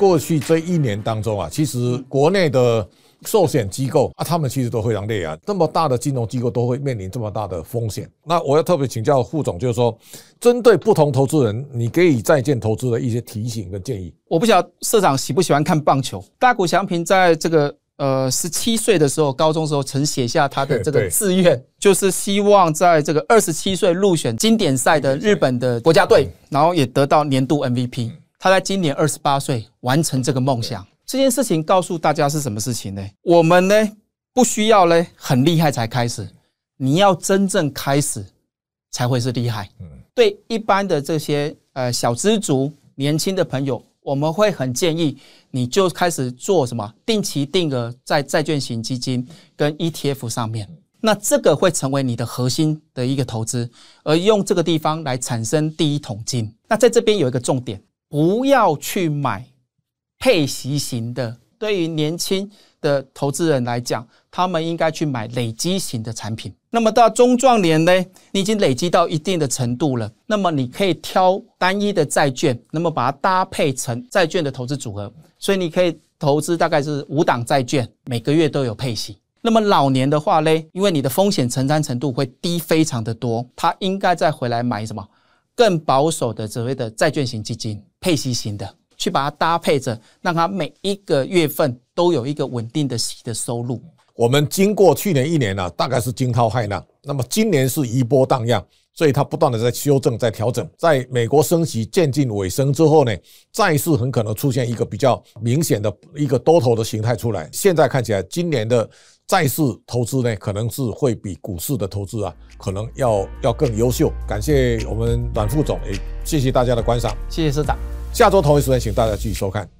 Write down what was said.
过去这一年当中啊，其实国内的寿险机构啊，他们其实都非常累啊。这么大的金融机构都会面临这么大的风险。那我要特别请教副总，就是说，针对不同投资人，你给予在建投资的一些提醒跟建议。我不晓得社长喜不喜欢看棒球。大谷翔平在这个呃十七岁的时候，高中时候曾写下他的这个志愿，就是希望在这个二十七岁入选经典赛的日本的国家队，然后也得到年度 MVP。他在今年二十八岁完成这个梦想，这件事情告诉大家是什么事情呢？我们呢不需要呢很厉害才开始，你要真正开始才会是厉害。对一般的这些呃小资族、年轻的朋友，我们会很建议你就开始做什么定期定额在债券型基金跟 ETF 上面，那这个会成为你的核心的一个投资，而用这个地方来产生第一桶金。那在这边有一个重点。不要去买配息型的，对于年轻的投资人来讲，他们应该去买累积型的产品。那么到中壮年呢，你已经累积到一定的程度了，那么你可以挑单一的债券，那么把它搭配成债券的投资组合。所以你可以投资大概是五档债券，每个月都有配息。那么老年的话呢，因为你的风险承担程度会低非常的多，他应该再回来买什么？更保守的所谓的债券型基金，配息型的，去把它搭配着，让它每一个月份都有一个稳定的息的收入。我们经过去年一年呢、大概是惊涛骇浪，那么今年是余波荡漾，所以它不断的在修正、在调整。在美国升息渐近尾声之后呢，债市很可能出现一个比较明显的一个多头的形态出来。现在看起来，今年的。债市投资呢，可能是会比股市的投资啊，可能要要更优秀。感谢我们阮副总，也谢谢大家的观赏，谢谢社长。下周同一时间，请大家继续收看。